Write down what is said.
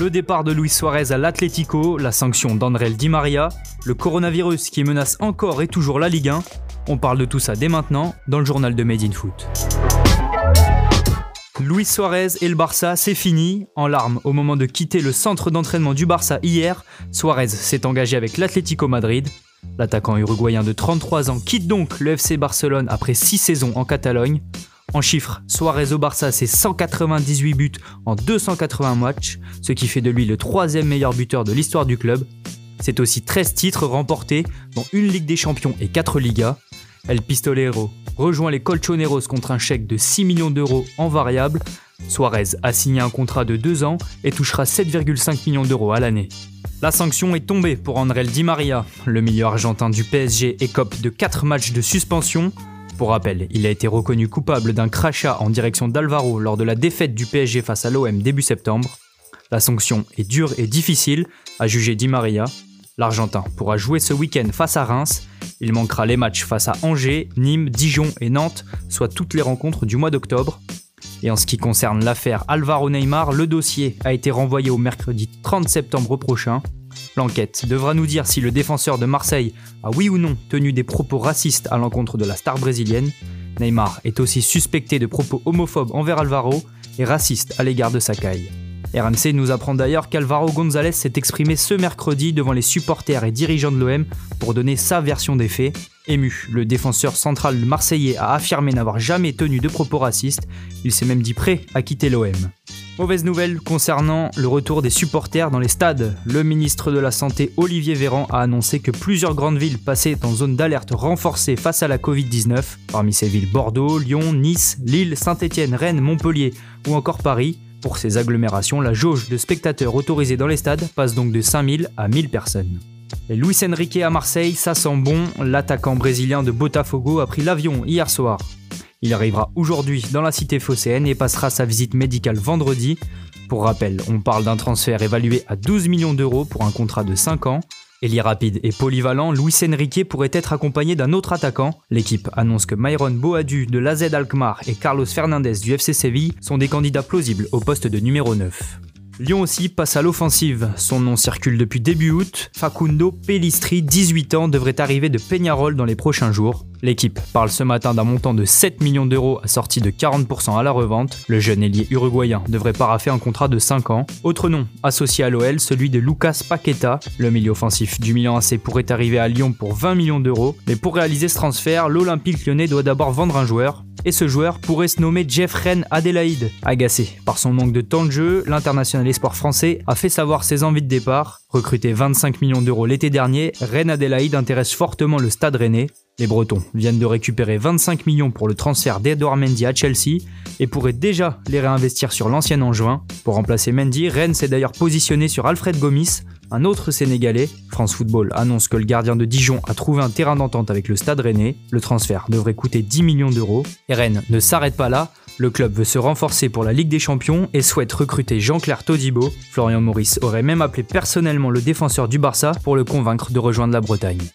le départ de Luis Suarez à l'Atlético, la sanction d'André Di Maria, le coronavirus qui menace encore et toujours la Ligue 1. On parle de tout ça dès maintenant dans le journal de Made in Foot. Luis Suarez et le Barça, c'est fini. En larmes au moment de quitter le centre d'entraînement du Barça hier, Suarez s'est engagé avec l'Atlético Madrid. L'attaquant uruguayen de 33 ans quitte donc le FC Barcelone après 6 saisons en Catalogne. En chiffres, Suarez au Barça, c'est 198 buts en 280 matchs, ce qui fait de lui le troisième meilleur buteur de l'histoire du club. C'est aussi 13 titres remportés, dont une Ligue des Champions et 4 Ligas. El Pistolero rejoint les Colchoneros contre un chèque de 6 millions d'euros en variable. Suarez a signé un contrat de 2 ans et touchera 7,5 millions d'euros à l'année. La sanction est tombée pour André Di Maria. Le milieu argentin du PSG écope de 4 matchs de suspension. Pour rappel, il a été reconnu coupable d'un crachat en direction d'Alvaro lors de la défaite du PSG face à l'OM début septembre. La sanction est dure et difficile, a jugé Di Maria. L'Argentin pourra jouer ce week-end face à Reims. Il manquera les matchs face à Angers, Nîmes, Dijon et Nantes, soit toutes les rencontres du mois d'octobre. Et en ce qui concerne l'affaire Alvaro Neymar, le dossier a été renvoyé au mercredi 30 septembre prochain. L'enquête devra nous dire si le défenseur de Marseille a oui ou non tenu des propos racistes à l'encontre de la star brésilienne. Neymar est aussi suspecté de propos homophobes envers Alvaro et racistes à l'égard de Sakai. RMC nous apprend d'ailleurs qu'Alvaro González s'est exprimé ce mercredi devant les supporters et dirigeants de l'OM pour donner sa version des faits. Ému, le défenseur central marseillais a affirmé n'avoir jamais tenu de propos racistes, il s'est même dit prêt à quitter l'OM. Mauvaise nouvelle concernant le retour des supporters dans les stades. Le ministre de la Santé Olivier Véran a annoncé que plusieurs grandes villes passaient en zone d'alerte renforcée face à la Covid-19. Parmi ces villes Bordeaux, Lyon, Nice, Lille, Saint-Étienne, Rennes, Montpellier ou encore Paris. Pour ces agglomérations, la jauge de spectateurs autorisés dans les stades passe donc de 5000 à 1000 personnes. Et Luis Enrique à Marseille, ça sent bon. L'attaquant brésilien de Botafogo a pris l'avion hier soir. Il arrivera aujourd'hui dans la cité phocéenne et passera sa visite médicale vendredi. Pour rappel, on parle d'un transfert évalué à 12 millions d'euros pour un contrat de 5 ans. Ailier rapide et polyvalent, Luis Enrique pourrait être accompagné d'un autre attaquant. L'équipe annonce que Myron Boadu de l'AZ Alkmaar et Carlos Fernandez du FC Séville sont des candidats plausibles au poste de numéro 9. Lyon aussi passe à l'offensive. Son nom circule depuis début août. Facundo Pellistri, 18 ans, devrait arriver de Peñarol dans les prochains jours. L'équipe parle ce matin d'un montant de 7 millions d'euros assorti de 40% à la revente. Le jeune ailier uruguayen devrait paraffer un contrat de 5 ans. Autre nom associé à l'OL, celui de Lucas Paqueta. Le milieu offensif du Milan AC pourrait arriver à Lyon pour 20 millions d'euros. Mais pour réaliser ce transfert, l'Olympique lyonnais doit d'abord vendre un joueur et ce joueur pourrait se nommer Jeffren Adelaide. Agacé par son manque de temps de jeu, l'international espoir français a fait savoir ses envies de départ. Recruté 25 millions d'euros l'été dernier, Rennes Adelaide intéresse fortement le stade rennais. Les Bretons viennent de récupérer 25 millions pour le transfert d'Edouard Mendy à Chelsea et pourraient déjà les réinvestir sur l'ancien Angevin. Pour remplacer Mendy, Rennes s'est d'ailleurs positionné sur Alfred Gomis, un autre Sénégalais. France Football annonce que le gardien de Dijon a trouvé un terrain d'entente avec le Stade Rennais. Le transfert devrait coûter 10 millions d'euros. Rennes ne s'arrête pas là. Le club veut se renforcer pour la Ligue des Champions et souhaite recruter Jean-Claire Todibo. Florian Maurice aurait même appelé personnellement le défenseur du Barça pour le convaincre de rejoindre la Bretagne.